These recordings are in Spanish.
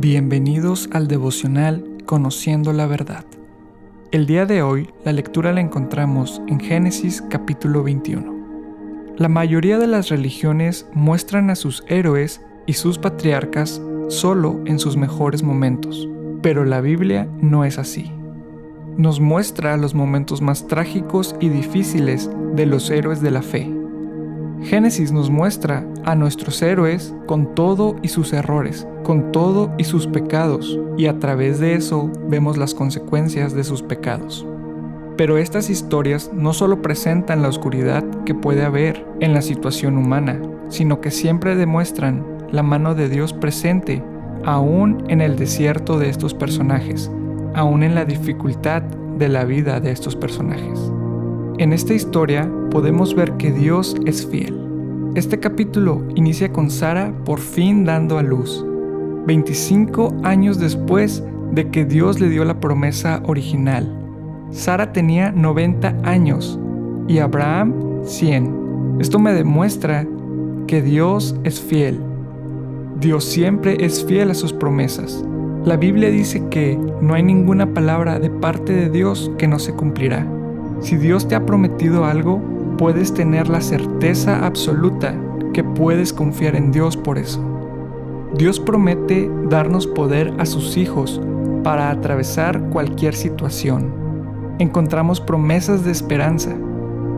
Bienvenidos al devocional Conociendo la Verdad. El día de hoy la lectura la encontramos en Génesis capítulo 21. La mayoría de las religiones muestran a sus héroes y sus patriarcas solo en sus mejores momentos, pero la Biblia no es así. Nos muestra los momentos más trágicos y difíciles de los héroes de la fe Génesis nos muestra a nuestros héroes con todo y sus errores, con todo y sus pecados, y a través de eso vemos las consecuencias de sus pecados. Pero estas historias no solo presentan la oscuridad que puede haber en la situación humana, sino que siempre demuestran la mano de Dios presente aún en el desierto de estos personajes, aún en la dificultad de la vida de estos personajes. En esta historia podemos ver que Dios es fiel. Este capítulo inicia con Sara por fin dando a luz, 25 años después de que Dios le dio la promesa original. Sara tenía 90 años y Abraham 100. Esto me demuestra que Dios es fiel. Dios siempre es fiel a sus promesas. La Biblia dice que no hay ninguna palabra de parte de Dios que no se cumplirá. Si Dios te ha prometido algo, puedes tener la certeza absoluta que puedes confiar en Dios por eso. Dios promete darnos poder a sus hijos para atravesar cualquier situación. Encontramos promesas de esperanza,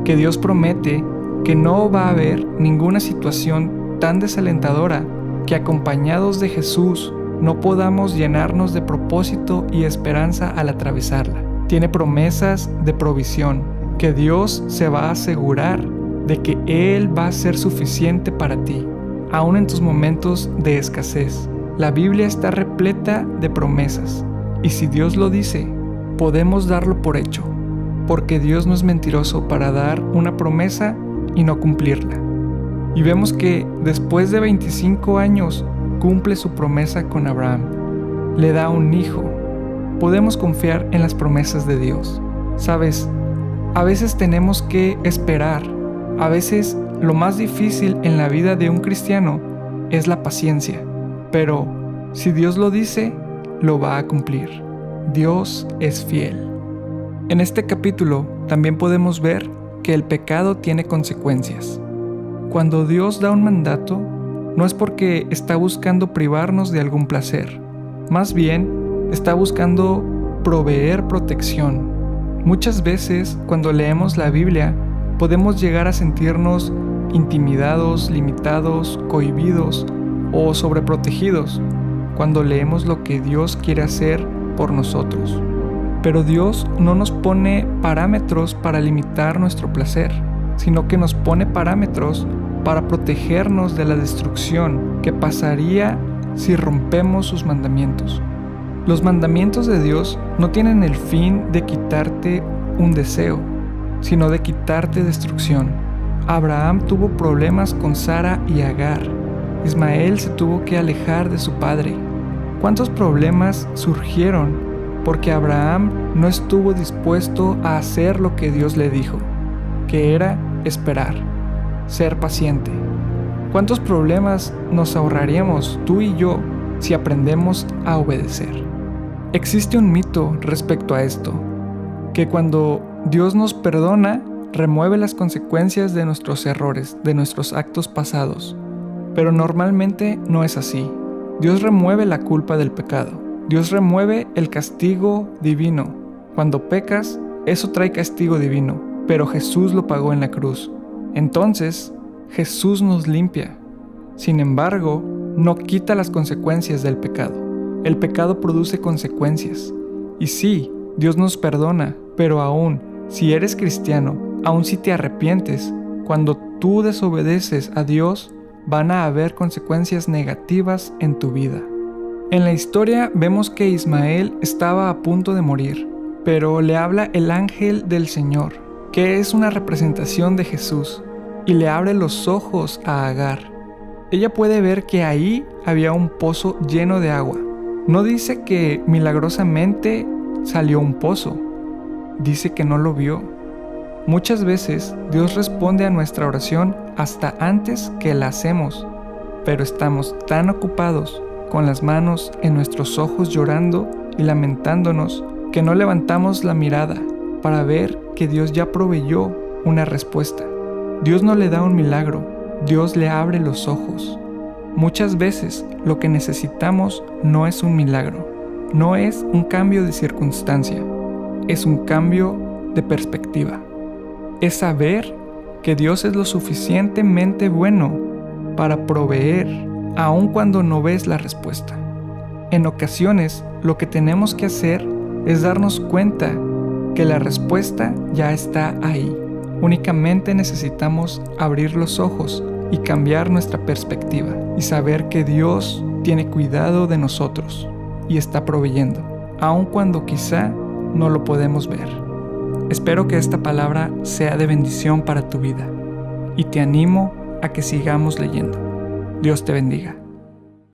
que Dios promete que no va a haber ninguna situación tan desalentadora que acompañados de Jesús no podamos llenarnos de propósito y esperanza al atravesarla tiene promesas de provisión, que Dios se va a asegurar de que Él va a ser suficiente para ti, aun en tus momentos de escasez. La Biblia está repleta de promesas, y si Dios lo dice, podemos darlo por hecho, porque Dios no es mentiroso para dar una promesa y no cumplirla. Y vemos que después de 25 años cumple su promesa con Abraham. Le da un hijo, podemos confiar en las promesas de Dios. Sabes, a veces tenemos que esperar. A veces lo más difícil en la vida de un cristiano es la paciencia. Pero si Dios lo dice, lo va a cumplir. Dios es fiel. En este capítulo también podemos ver que el pecado tiene consecuencias. Cuando Dios da un mandato, no es porque está buscando privarnos de algún placer. Más bien, está buscando proveer protección. Muchas veces cuando leemos la Biblia podemos llegar a sentirnos intimidados, limitados, cohibidos o sobreprotegidos cuando leemos lo que Dios quiere hacer por nosotros. Pero Dios no nos pone parámetros para limitar nuestro placer, sino que nos pone parámetros para protegernos de la destrucción que pasaría si rompemos sus mandamientos. Los mandamientos de Dios no tienen el fin de quitarte un deseo, sino de quitarte destrucción. Abraham tuvo problemas con Sara y Agar. Ismael se tuvo que alejar de su padre. ¿Cuántos problemas surgieron porque Abraham no estuvo dispuesto a hacer lo que Dios le dijo, que era esperar, ser paciente? ¿Cuántos problemas nos ahorraríamos tú y yo si aprendemos a obedecer? Existe un mito respecto a esto, que cuando Dios nos perdona, remueve las consecuencias de nuestros errores, de nuestros actos pasados. Pero normalmente no es así. Dios remueve la culpa del pecado. Dios remueve el castigo divino. Cuando pecas, eso trae castigo divino, pero Jesús lo pagó en la cruz. Entonces, Jesús nos limpia. Sin embargo, no quita las consecuencias del pecado. El pecado produce consecuencias. Y sí, Dios nos perdona, pero aún, si eres cristiano, aún si te arrepientes, cuando tú desobedeces a Dios, van a haber consecuencias negativas en tu vida. En la historia vemos que Ismael estaba a punto de morir, pero le habla el ángel del Señor, que es una representación de Jesús, y le abre los ojos a Agar. Ella puede ver que ahí había un pozo lleno de agua, no dice que milagrosamente salió un pozo, dice que no lo vio. Muchas veces Dios responde a nuestra oración hasta antes que la hacemos. pero estamos tan ocupados con las manos en nuestros ojos llorando y lamentándonos que no levantamos la mirada para ver que Dios ya proveyó una respuesta. Dios no le da un milagro, Dios le abre los ojos. Muchas veces lo que necesitamos no es un milagro, no es un cambio de circunstancia, es un cambio de perspectiva. Es saber que Dios es lo suficientemente bueno para proveer aun cuando no ves la respuesta. En ocasiones lo que tenemos que hacer es darnos cuenta que la respuesta ya está ahí. Únicamente necesitamos abrir los ojos y cambiar nuestra perspectiva y saber que Dios tiene cuidado de nosotros y está proveyendo, aun cuando quizá no lo podemos ver. Espero que esta palabra sea de bendición para tu vida y te animo a que sigamos leyendo. Dios te bendiga.